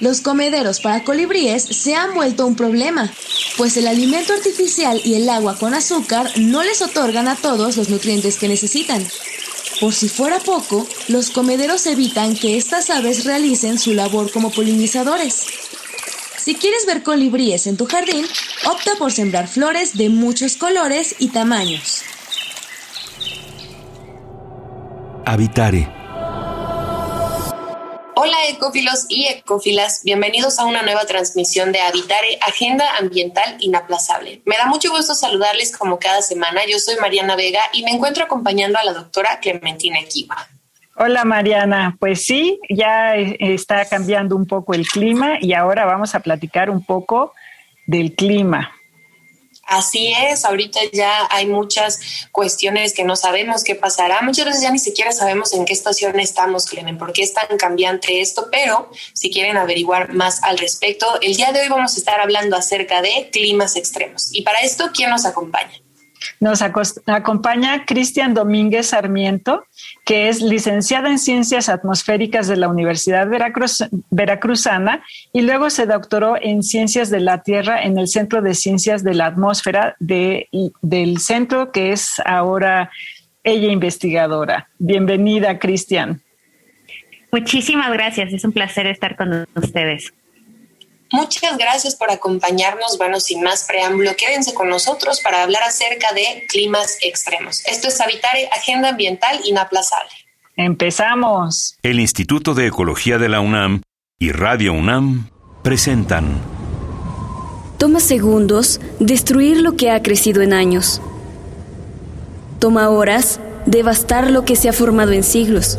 Los comederos para colibríes se han vuelto un problema, pues el alimento artificial y el agua con azúcar no les otorgan a todos los nutrientes que necesitan. Por si fuera poco, los comederos evitan que estas aves realicen su labor como polinizadores. Si quieres ver colibríes en tu jardín, opta por sembrar flores de muchos colores y tamaños. Habitare Hola ecófilos y ecófilas, bienvenidos a una nueva transmisión de Habitare, Agenda Ambiental Inaplazable. Me da mucho gusto saludarles como cada semana. Yo soy Mariana Vega y me encuentro acompañando a la doctora Clementina Equiva. Hola Mariana, pues sí, ya está cambiando un poco el clima y ahora vamos a platicar un poco del clima. Así es, ahorita ya hay muchas cuestiones que no sabemos qué pasará. Muchas veces ya ni siquiera sabemos en qué estación estamos, Clemen, porque es tan cambiante esto, pero si quieren averiguar más al respecto, el día de hoy vamos a estar hablando acerca de climas extremos. Y para esto, ¿quién nos acompaña? Nos acompaña Cristian Domínguez Sarmiento, que es licenciada en Ciencias Atmosféricas de la Universidad Veracruzana y luego se doctoró en Ciencias de la Tierra en el Centro de Ciencias de la Atmósfera del centro que es ahora ella investigadora. Bienvenida, Cristian. Muchísimas gracias, es un placer estar con ustedes. Muchas gracias por acompañarnos. Bueno, sin más preámbulo, quédense con nosotros para hablar acerca de climas extremos. Esto es Habitare, Agenda Ambiental Inaplazable. Empezamos. El Instituto de Ecología de la UNAM y Radio UNAM presentan. Toma segundos destruir lo que ha crecido en años. Toma horas devastar lo que se ha formado en siglos.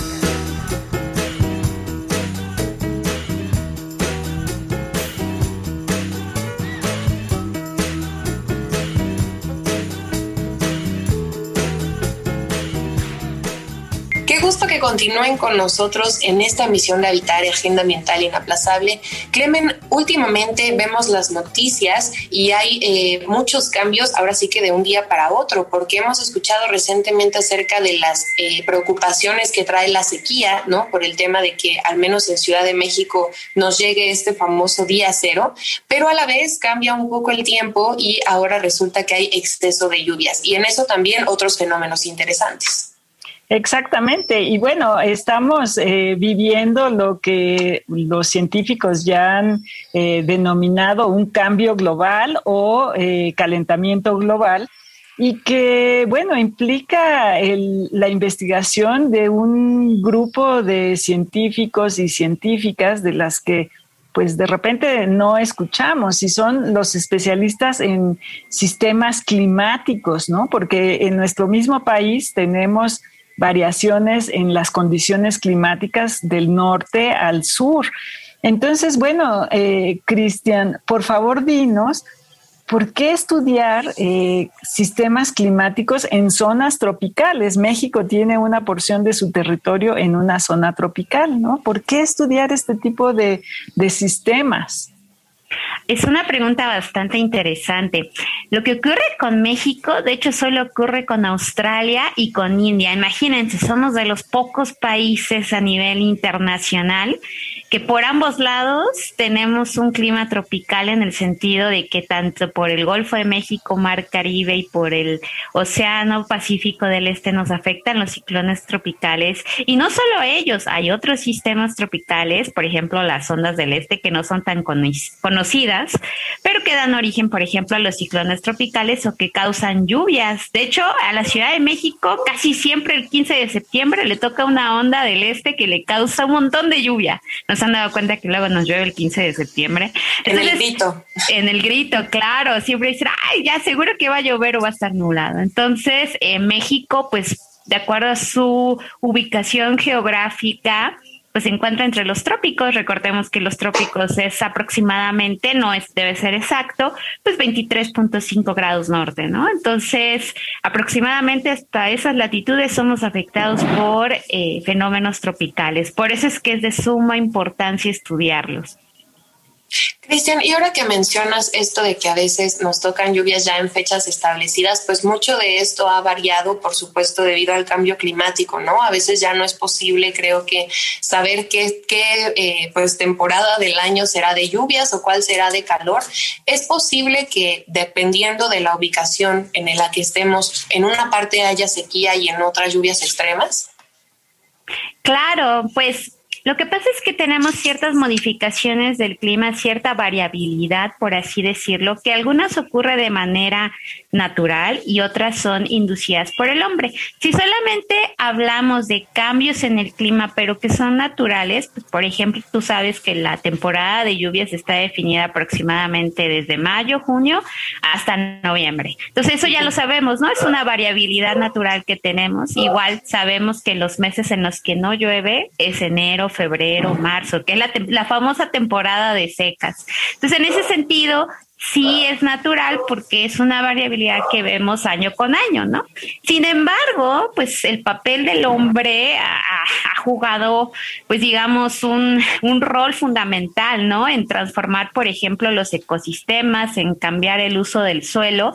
Continúen con nosotros en esta emisión de Habitar Agenda Ambiental Inaplazable. Clemen, últimamente vemos las noticias y hay eh, muchos cambios, ahora sí que de un día para otro, porque hemos escuchado recientemente acerca de las eh, preocupaciones que trae la sequía, ¿no? Por el tema de que al menos en Ciudad de México nos llegue este famoso día cero, pero a la vez cambia un poco el tiempo y ahora resulta que hay exceso de lluvias y en eso también otros fenómenos interesantes. Exactamente. Y bueno, estamos eh, viviendo lo que los científicos ya han eh, denominado un cambio global o eh, calentamiento global y que, bueno, implica la investigación de un grupo de científicos y científicas de las que pues de repente no escuchamos y son los especialistas en sistemas climáticos, ¿no? Porque en nuestro mismo país tenemos variaciones en las condiciones climáticas del norte al sur. Entonces, bueno, eh, Cristian, por favor dinos, ¿por qué estudiar eh, sistemas climáticos en zonas tropicales? México tiene una porción de su territorio en una zona tropical, ¿no? ¿Por qué estudiar este tipo de, de sistemas? Es una pregunta bastante interesante. Lo que ocurre con México, de hecho, solo ocurre con Australia y con India. Imagínense, somos de los pocos países a nivel internacional que por ambos lados tenemos un clima tropical en el sentido de que tanto por el Golfo de México, Mar Caribe y por el Océano Pacífico del Este nos afectan los ciclones tropicales. Y no solo ellos, hay otros sistemas tropicales, por ejemplo, las ondas del Este que no son tan conocidas, pero que dan origen, por ejemplo, a los ciclones tropicales o que causan lluvias. De hecho, a la Ciudad de México casi siempre el 15 de septiembre le toca una onda del Este que le causa un montón de lluvia. Se han dado cuenta que luego nos llueve el 15 de septiembre. en el grito. En el grito, claro. Siempre dicen, ay, ya seguro que va a llover o va a estar nublado. Entonces, en México, pues, de acuerdo a su ubicación geográfica, pues se encuentra entre los trópicos. Recordemos que los trópicos es aproximadamente, no es, debe ser exacto, pues 23.5 grados norte, ¿no? Entonces, aproximadamente hasta esas latitudes somos afectados por eh, fenómenos tropicales. Por eso es que es de suma importancia estudiarlos. Cristian, y ahora que mencionas esto de que a veces nos tocan lluvias ya en fechas establecidas, pues mucho de esto ha variado, por supuesto, debido al cambio climático, ¿no? A veces ya no es posible, creo que, saber qué, qué eh, pues, temporada del año será de lluvias o cuál será de calor. Es posible que, dependiendo de la ubicación en la que estemos, en una parte haya sequía y en otra lluvias extremas. Claro, pues lo que pasa es que tenemos ciertas modificaciones del clima, cierta variabilidad, por así decirlo, que algunas ocurre de manera natural y otras son inducidas por el hombre. Si solamente hablamos de cambios en el clima, pero que son naturales, pues, por ejemplo, tú sabes que la temporada de lluvias está definida aproximadamente desde mayo, junio hasta noviembre. Entonces eso ya lo sabemos, ¿no? Es una variabilidad natural que tenemos. Igual sabemos que los meses en los que no llueve es enero, febrero, marzo, que es la, la famosa temporada de secas. Entonces, en ese sentido, sí es natural porque es una variabilidad que vemos año con año, ¿no? Sin embargo, pues el papel del hombre ha, jugado, pues digamos, un, un, rol fundamental, ¿no? En transformar, por ejemplo, los ecosistemas, en cambiar el uso del suelo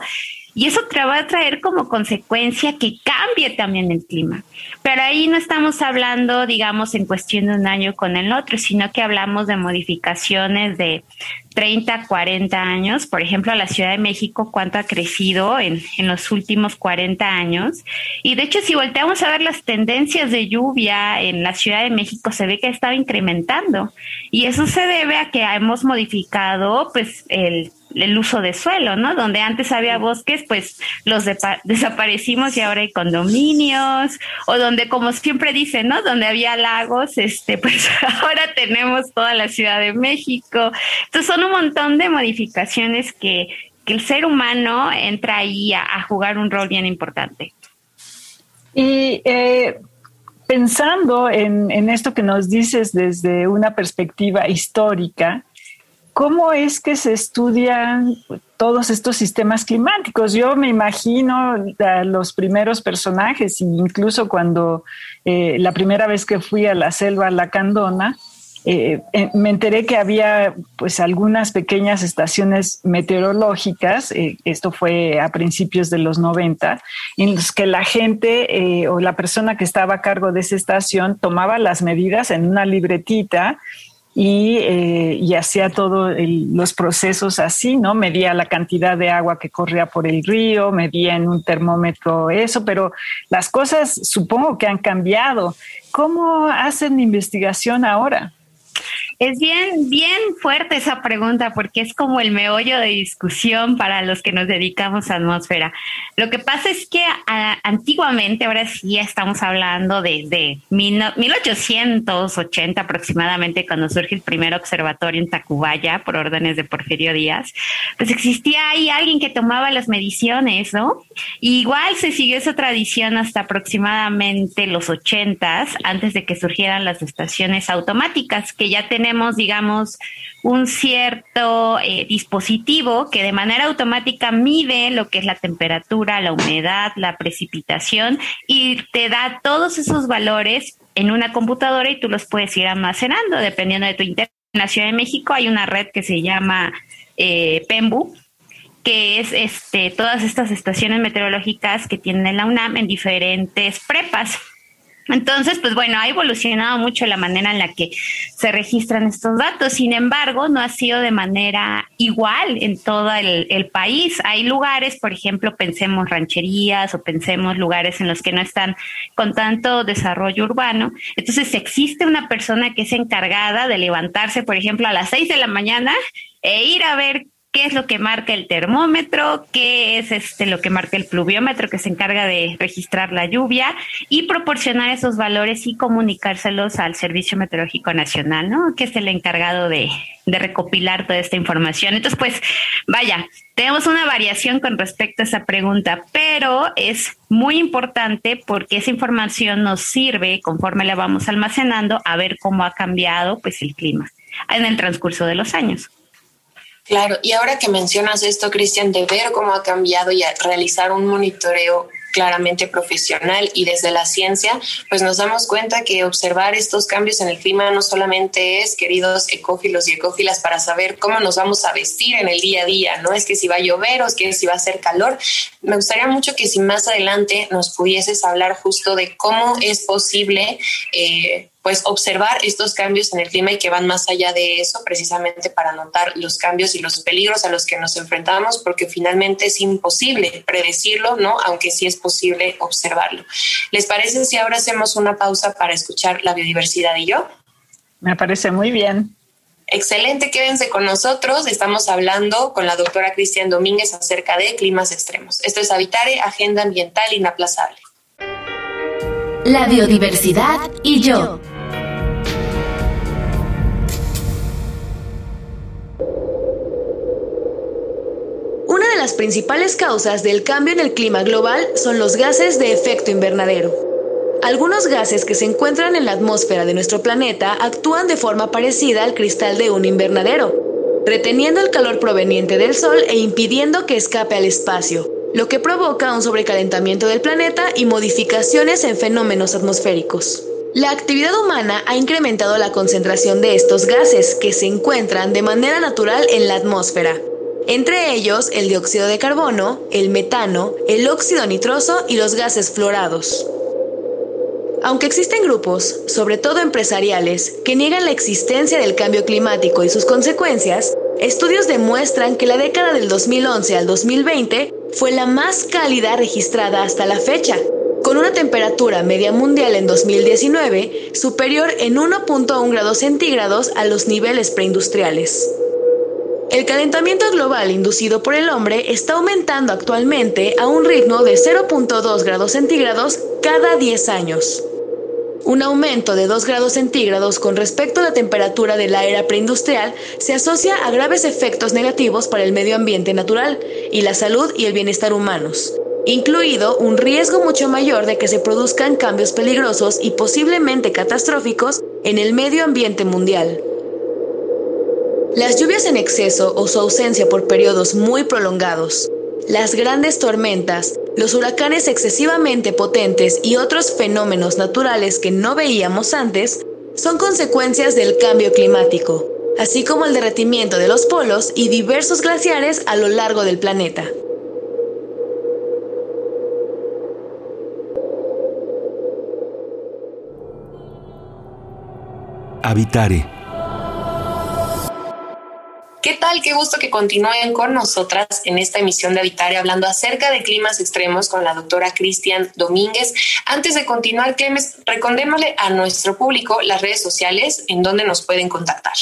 y eso te va a traer como consecuencia que cambie también el clima. Pero ahí no estamos hablando, digamos, en cuestión de un año con el otro, sino que hablamos de modificaciones de 30, 40 años. Por ejemplo, la Ciudad de México, cuánto ha crecido en, en los últimos 40 años. Y de hecho, si volteamos a ver las tendencias de lluvia en la Ciudad de México, se ve que ha estado incrementando. Y eso se debe a que hemos modificado, pues, el el uso de suelo, ¿no? Donde antes había bosques, pues los desaparecimos y ahora hay condominios, o donde, como siempre dicen, ¿no? Donde había lagos, este, pues ahora tenemos toda la Ciudad de México. Entonces son un montón de modificaciones que, que el ser humano entra ahí a, a jugar un rol bien importante. Y eh, pensando en, en esto que nos dices desde una perspectiva histórica, ¿Cómo es que se estudian todos estos sistemas climáticos? Yo me imagino a los primeros personajes, incluso cuando eh, la primera vez que fui a la selva lacandona, eh, eh, me enteré que había pues algunas pequeñas estaciones meteorológicas, eh, esto fue a principios de los 90, en los que la gente o la persona que estaba a cargo de esa estación tomaba las medidas en una libretita y, eh, y hacía todos los procesos así, ¿no? Medía la cantidad de agua que corría por el río, medía en un termómetro eso, pero las cosas supongo que han cambiado. ¿Cómo hacen investigación ahora? Es bien, bien fuerte esa pregunta porque es como el meollo de discusión para los que nos dedicamos a atmósfera. Lo que pasa es que antiguamente, ahora sí estamos hablando desde 1880 aproximadamente, cuando surge el primer observatorio en Tacubaya por órdenes de Porfirio Díaz, pues existía ahí alguien que tomaba las mediciones, ¿no? Igual se siguió esa tradición hasta aproximadamente los 80 antes de que surgieran las estaciones automáticas, que ya tenemos tenemos, digamos, un cierto eh, dispositivo que de manera automática mide lo que es la temperatura, la humedad, la precipitación y te da todos esos valores en una computadora y tú los puedes ir almacenando dependiendo de tu internet. En la Ciudad de México hay una red que se llama eh, PEMBU, que es este, todas estas estaciones meteorológicas que tiene la UNAM en diferentes prepas. Entonces, pues bueno, ha evolucionado mucho la manera en la que se registran estos datos. Sin embargo, no ha sido de manera igual en todo el, el, país. Hay lugares, por ejemplo, pensemos rancherías o pensemos lugares en los que no están con tanto desarrollo urbano. Entonces, existe una persona que es encargada de levantarse, por ejemplo, a las seis de la mañana e ir a ver qué es lo que marca el termómetro, qué es este lo que marca el pluviómetro que se encarga de registrar la lluvia y proporcionar esos valores y comunicárselos al Servicio Meteorológico Nacional, ¿no? Que es el encargado de, recopilar toda esta información. Entonces, pues, vaya, tenemos una variación con respecto a esa pregunta, pero es muy importante porque esa información nos sirve, conforme la vamos almacenando, a ver cómo ha cambiado pues el clima en el transcurso de los años. Claro, y ahora que mencionas esto, Cristian, de ver cómo ha cambiado y realizar un monitoreo claramente profesional y desde la ciencia, pues nos damos cuenta que observar estos cambios en el clima no solamente es, queridos ecófilos y ecófilas, para saber cómo nos vamos a vestir en el día a día, no es que si va a llover o es que si va a hacer calor. Me gustaría mucho que si más adelante nos pudieses hablar justo de cómo es posible eh, pues observar estos cambios en el clima y que van más allá de eso precisamente para notar los cambios y los peligros a los que nos enfrentamos porque finalmente es imposible predecirlo, ¿no? Aunque sí es posible observarlo. ¿Les parece si ahora hacemos una pausa para escuchar la biodiversidad y yo? Me parece muy bien. Excelente, quédense con nosotros. Estamos hablando con la doctora Cristian Domínguez acerca de climas extremos. Esto es Habitare, Agenda Ambiental Inaplazable. La biodiversidad y yo. Principales causas del cambio en el clima global son los gases de efecto invernadero. Algunos gases que se encuentran en la atmósfera de nuestro planeta actúan de forma parecida al cristal de un invernadero, reteniendo el calor proveniente del Sol e impidiendo que escape al espacio, lo que provoca un sobrecalentamiento del planeta y modificaciones en fenómenos atmosféricos. La actividad humana ha incrementado la concentración de estos gases que se encuentran de manera natural en la atmósfera, entre ellos el dióxido de carbono, el metano, el óxido nitroso y los gases fluorados. Aunque existen grupos, sobre todo empresariales, que niegan la existencia del cambio climático y sus consecuencias, estudios demuestran que la década del 2011 al 2020 fue la más cálida registrada hasta la fecha, con una temperatura media mundial en 2019 superior en 1.1 grados centígrados a los niveles preindustriales. El calentamiento global inducido por el hombre está aumentando actualmente a un ritmo de 0.2 grados centígrados cada 10 años. Un aumento de 2 grados centígrados con respecto a la temperatura de la era preindustrial se asocia a graves efectos negativos para el medio ambiente natural y la salud y el bienestar humanos, incluido un riesgo mucho mayor de que se produzcan cambios peligrosos y posiblemente catastróficos en el medio ambiente mundial. Las lluvias en exceso o su ausencia por periodos muy prolongados, las grandes tormentas, los huracanes excesivamente potentes y otros fenómenos naturales que no veíamos antes son consecuencias del cambio climático, así como el derretimiento de los polos y diversos glaciares a lo largo del planeta. Habitare ¿Qué tal? Qué gusto que continúen con nosotras en esta emisión de Habitare hablando acerca de climas extremos con la doctora Cristian Domínguez. Antes de continuar, Clemes, recordémosle a nuestro público las redes sociales en donde nos pueden contactar.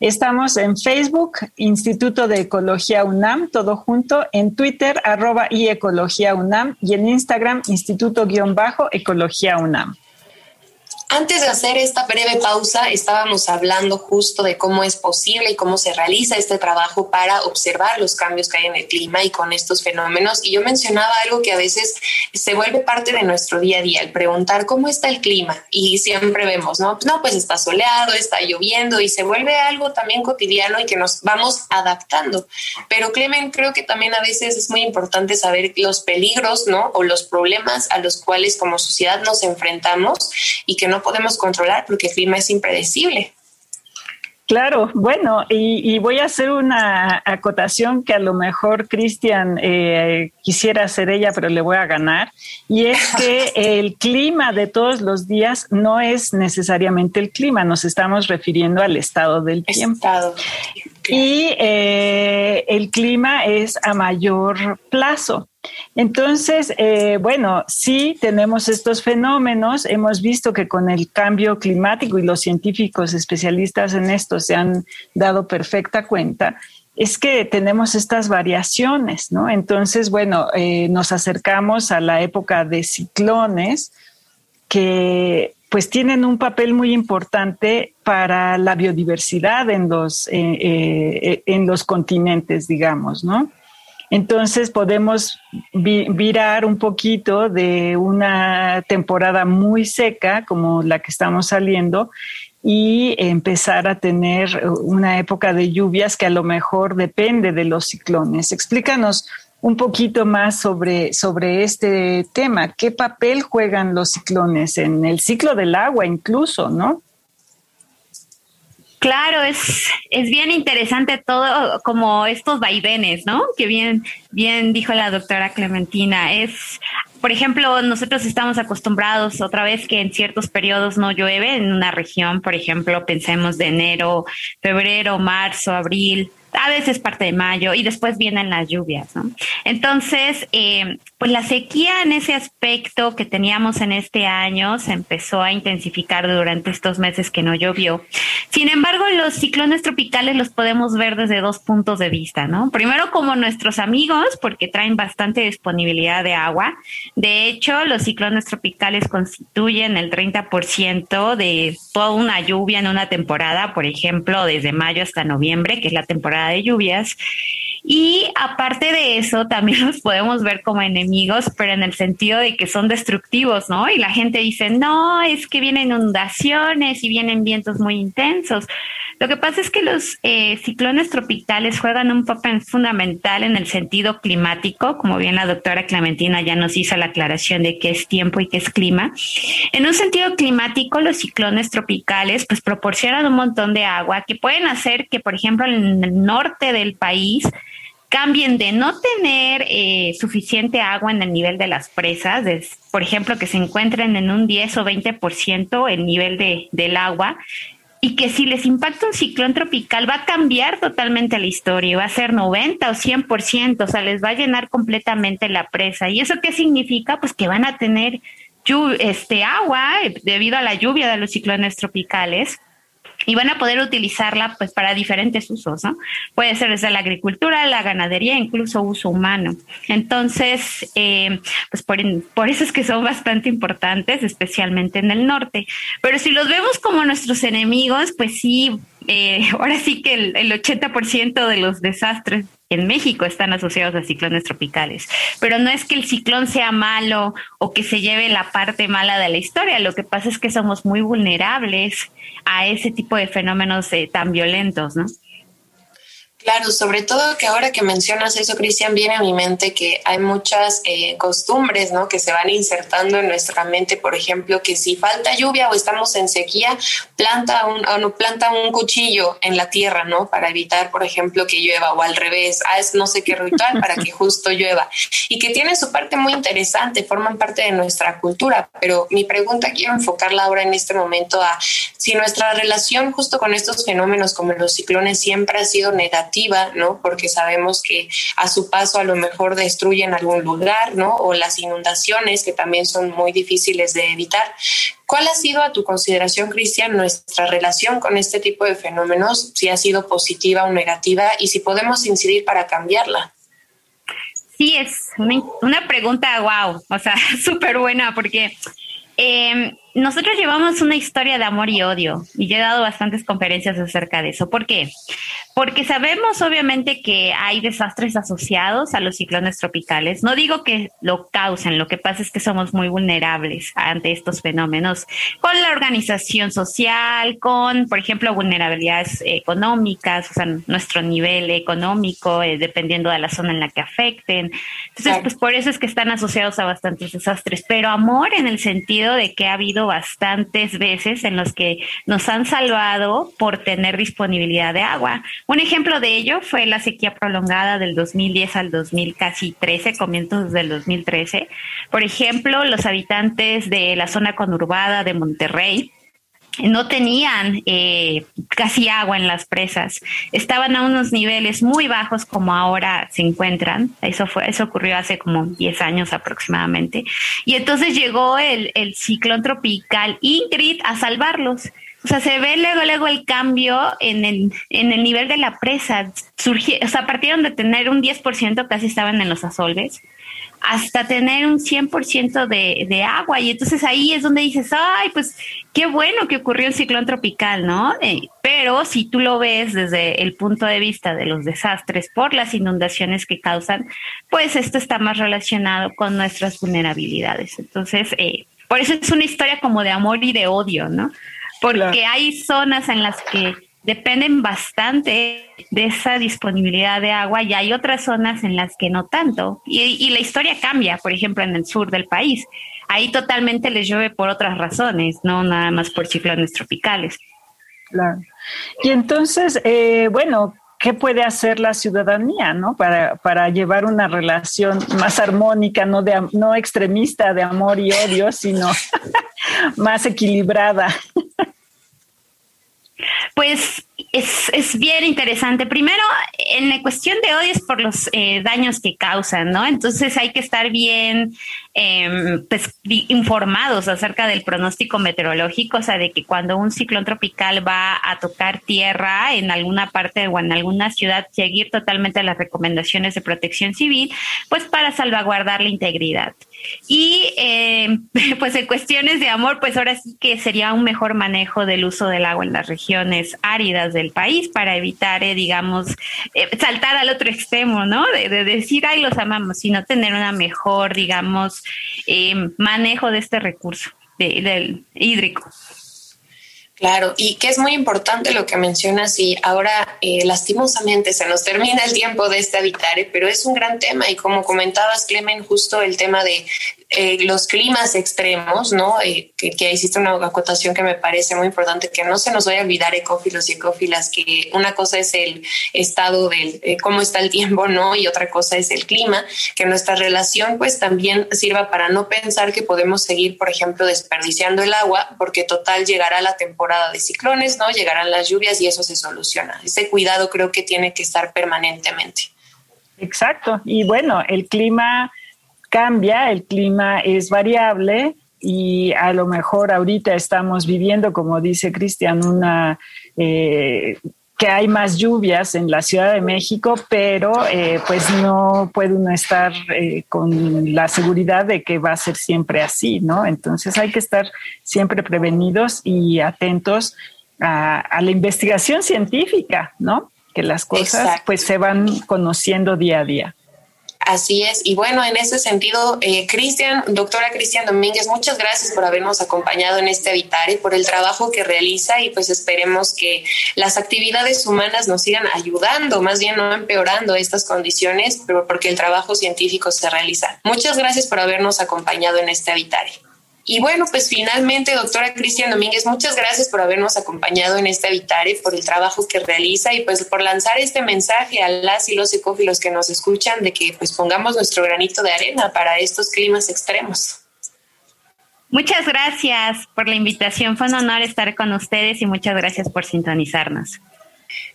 Estamos en Facebook, Instituto de Ecología UNAM, todo junto, en Twitter, arroba y Ecología UNAM, y en Instagram, Instituto-Ecología UNAM. Antes de hacer esta breve pausa, estábamos hablando justo de cómo es posible y cómo se realiza este trabajo para observar los cambios que hay en el clima y con estos fenómenos. Y yo mencionaba algo que a veces se vuelve parte de nuestro día a día, el preguntar cómo está el clima. Y siempre vemos, ¿no? No, pues está soleado, está lloviendo y se vuelve algo también cotidiano y que nos vamos adaptando. Pero Clemen, creo que también a veces es muy importante saber los peligros, ¿no? O los problemas a los cuales como sociedad nos enfrentamos y que no podemos controlar porque el clima es impredecible. Claro, bueno, y, voy a hacer una acotación que a lo mejor Cristian eh, quisiera hacer ella, pero le voy a ganar, y es que el clima de todos los días no es necesariamente el clima, nos estamos refiriendo al estado del tiempo. Estado. Y eh, el clima es a mayor plazo. Entonces, eh, bueno, sí tenemos estos fenómenos. Hemos visto que con el cambio climático y los científicos especialistas en esto se han dado perfecta cuenta es que tenemos estas variaciones, ¿no? Entonces, bueno, eh, nos acercamos a la época de ciclones que pues tienen un papel muy importante para la biodiversidad en los, eh, en los continentes, digamos, ¿no? Entonces podemos virar un poquito de una temporada muy seca como la que estamos saliendo y empezar a tener una época de lluvias que a lo mejor depende de los ciclones. Explícanos un poquito más sobre, sobre este tema. ¿Qué papel juegan los ciclones en el ciclo del agua incluso, no? Claro, es, es bien interesante todo, como estos vaivenes, ¿no? Que bien, bien dijo la doctora Clementina. Es, por ejemplo, nosotros estamos acostumbrados otra vez que en ciertos periodos no llueve en una región, por ejemplo, pensemos de enero, febrero, marzo, abril, a veces parte de mayo y después vienen las lluvias, ¿no? Entonces, eh, pues la sequía en ese aspecto que teníamos en este año se empezó a intensificar durante estos meses que no llovió. Sin embargo, los ciclones tropicales los podemos ver desde dos puntos de vista, ¿no? Primero como nuestros amigos, porque traen bastante disponibilidad de agua. De hecho, los ciclones tropicales constituyen el 30% de toda una lluvia en una temporada, por ejemplo, desde mayo hasta noviembre, que es la temporada de lluvias. Y aparte de eso, también los podemos ver como enemigos, pero en el sentido de que son destructivos, ¿no? Y la gente dice, no, es que vienen inundaciones y vienen vientos muy intensos. Lo que pasa es que los eh, ciclones tropicales juegan un papel fundamental en el sentido climático, como bien la doctora Clementina ya nos hizo la aclaración de qué es tiempo y qué es clima. En un sentido climático, los ciclones tropicales pues proporcionan un montón de agua que pueden hacer que, por ejemplo, en el norte del país, cambien de no tener eh, suficiente agua en el nivel de las presas, por ejemplo, que se encuentren en un 10 o 20% el nivel de, del agua, y que si les impacta un ciclón tropical va a cambiar totalmente la historia, va a ser 90 o 100%, o sea, les va a llenar completamente la presa. ¿Y eso qué significa? Pues que van a tener este agua debido a la lluvia de los ciclones tropicales y van a poder utilizarla pues para diferentes usos, ¿no? Puede ser desde la agricultura, la ganadería, incluso uso humano. Entonces, eh, pues por, por, eso es que son bastante importantes, especialmente en el norte. Pero si los vemos como nuestros enemigos, pues sí, eh, ahora sí que el, el 80% de los desastres en México están asociados a ciclones tropicales. Pero no es que el ciclón sea malo o que se lleve la parte mala de la historia. Lo que pasa es que somos muy vulnerables a ese tipo de fenómenos eh, tan violentos, ¿no? Claro, sobre todo que ahora que mencionas eso, Cristian, viene a mi mente que hay muchas eh, costumbres, ¿no? Que se van insertando en nuestra mente, por ejemplo, que si falta lluvia o estamos en sequía, planta un, no, planta un cuchillo en la tierra, ¿no? Para evitar, por ejemplo, que llueva o al revés, haz no sé qué ritual para que justo llueva. Y que tiene su parte muy interesante, forman parte de nuestra cultura. Pero mi pregunta quiero enfocarla ahora en este momento a si nuestra relación justo con estos fenómenos como los ciclones siempre ha sido negativa ¿no? Porque sabemos que a su paso a lo mejor destruyen algún lugar, ¿no? O las inundaciones que también son muy difíciles de evitar. ¿Cuál ha sido a tu consideración, Cristian, nuestra relación con este tipo de fenómenos? Si ha sido positiva o negativa y si podemos incidir para cambiarla. Sí, es una, pregunta, wow, o sea, súper buena porque eh, nosotros llevamos una historia de amor y odio y yo he dado bastantes conferencias acerca de eso. ¿Por qué? Porque sabemos obviamente que hay desastres asociados a los ciclones tropicales. No digo que lo causen, lo que pasa es que somos muy vulnerables ante estos fenómenos con la organización social, con, por ejemplo, vulnerabilidades económicas, o sea, nuestro nivel económico, eh, dependiendo de la zona en la que afecten. Entonces, pues por eso es que están asociados a bastantes desastres. Pero amor en el sentido de que ha habido bastantes veces en los que nos han salvado por tener disponibilidad de agua. Un ejemplo de ello fue la sequía prolongada del 2010 al 2013, comienzos del 2013. Por ejemplo, los habitantes de la zona conurbada de Monterrey, no tenían eh, casi agua en las presas, estaban a unos niveles muy bajos como ahora se encuentran. Eso fue, eso ocurrió hace como 10 años aproximadamente. Y entonces llegó el, el ciclón tropical Ingrid a salvarlos. O sea, se ve luego, luego el cambio en el, en el nivel de la presa. Surgió, o sea, partieron de tener un 10%, casi estaban en los asolves, hasta tener un 100% de, de agua. Y entonces ahí es donde dices, ay, pues qué bueno que ocurrió el ciclón tropical, ¿no? Eh, pero si tú lo ves desde el punto de vista de los desastres por las inundaciones que causan, pues esto está más relacionado con nuestras vulnerabilidades. Entonces, eh, por eso es una historia como de amor y de odio, ¿no? Porque hay zonas en las que dependen bastante de esa disponibilidad de agua y hay otras zonas en las que no tanto. Y, la historia cambia, por ejemplo, en el sur del país. Ahí totalmente les llueve por otras razones, no nada más por ciclones tropicales. Claro. Y entonces, eh, bueno, ¿qué puede hacer la ciudadanía, no? Para, para llevar una relación más armónica, no, de, no extremista de amor y odio, sino más equilibrada. Pues es, es, bien interesante. Primero, en la cuestión de odio es por los eh, daños que causan, ¿no? Entonces hay que estar bien em, pues, informados acerca del pronóstico meteorológico, o sea, de que cuando un ciclón tropical va a tocar tierra en alguna parte o en alguna ciudad, seguir totalmente las recomendaciones de protección civil, pues para salvaguardar la integridad. Y eh, pues en cuestiones de amor, pues ahora sí que sería un mejor manejo del uso del agua en las regiones áridas del país para evitar, eh, digamos, eh, saltar al otro extremo, ¿no? De, decir, ay, los amamos, sino tener una mejor, digamos, manejo de este recurso del hídrico. Claro, y que es muy importante lo que mencionas y ahora eh, lastimosamente se nos termina el tiempo de este habitare, pero es un gran tema y como comentabas, Clemen, justo el tema de eh, los climas extremos, ¿no? Eh, que, que, hiciste una acotación que me parece muy importante, que no se nos vaya a olvidar ecófilos y ecófilas, que una cosa es el estado del eh, cómo está el tiempo, ¿no? Y otra cosa es el clima, que nuestra relación pues también sirva para no pensar que podemos seguir, por ejemplo, desperdiciando el agua, porque total llegará la temporada de ciclones, ¿no? Llegarán las lluvias y eso se soluciona. Ese cuidado creo que tiene que estar permanentemente. Exacto. Y bueno, el clima cambia, el clima es variable y a lo mejor ahorita estamos viviendo, como dice Cristian, una... Eh, que hay más lluvias en la Ciudad de México, pero eh, pues no puede uno estar eh, con la seguridad de que va a ser siempre así, ¿no? Entonces hay que estar siempre prevenidos y atentos a, la investigación científica, ¿no? Que las cosas pues se van conociendo día a día. Así es. Y bueno, en ese sentido, eh, Cristian, doctora Cristian Domínguez, muchas gracias por habernos acompañado en este y por el trabajo que realiza y pues esperemos que las actividades humanas nos sigan ayudando, más bien no empeorando estas condiciones, pero porque el trabajo científico se realiza. Muchas gracias por habernos acompañado en este Habitare. Y bueno, pues finalmente, doctora Cristian Domínguez, muchas gracias por habernos acompañado en este Habitare, por el trabajo que realiza y pues por lanzar este mensaje a las y los ecófilos que nos escuchan de que pues pongamos nuestro granito de arena para estos climas extremos. Muchas gracias por la invitación. Fue un honor estar con ustedes y muchas gracias por sintonizarnos.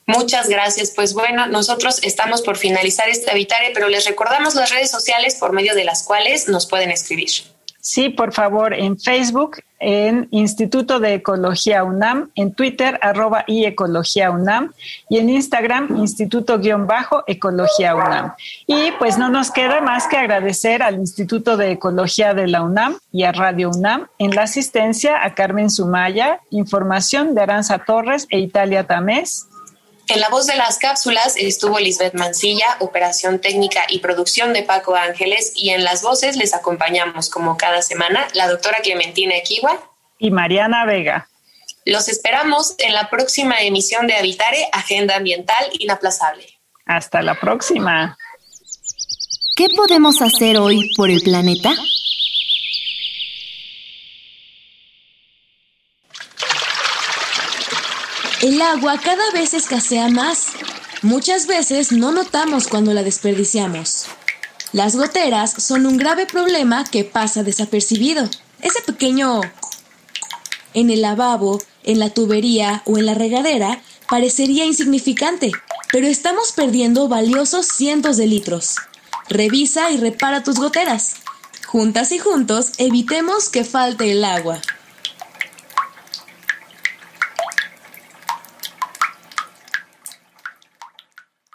Muchas gracias. Pues bueno, nosotros estamos por finalizar este Habitare, pero les recordamos las redes sociales por medio de las cuales nos pueden escribir. Sí, por favor, en Facebook, en Instituto de Ecología UNAM, en Twitter, arroba y Ecología UNAM, y en Instagram, Instituto-Ecología UNAM. Y pues no nos queda más que agradecer al Instituto de Ecología de la UNAM y a Radio UNAM en la asistencia a Carmen Sumaya, información de Aranza Torres e Italia Tamés, en la voz de las cápsulas estuvo Lisbeth Mancilla, operación técnica y producción de Paco Ángeles, y en las voces les acompañamos como cada semana la doctora Clementina Equiwa y Mariana Vega. Los esperamos en la próxima emisión de Habitare, Agenda Ambiental Inaplazable. Hasta la próxima. ¿Qué podemos hacer hoy por el planeta? El agua cada vez escasea más. Muchas veces no notamos cuando la desperdiciamos. Las goteras son un grave problema que pasa desapercibido. Ese pequeño... En el lavabo, en la tubería o en la regadera parecería insignificante, pero estamos perdiendo valiosos cientos de litros. Revisa y repara tus goteras. Juntas y juntos evitemos que falte el agua.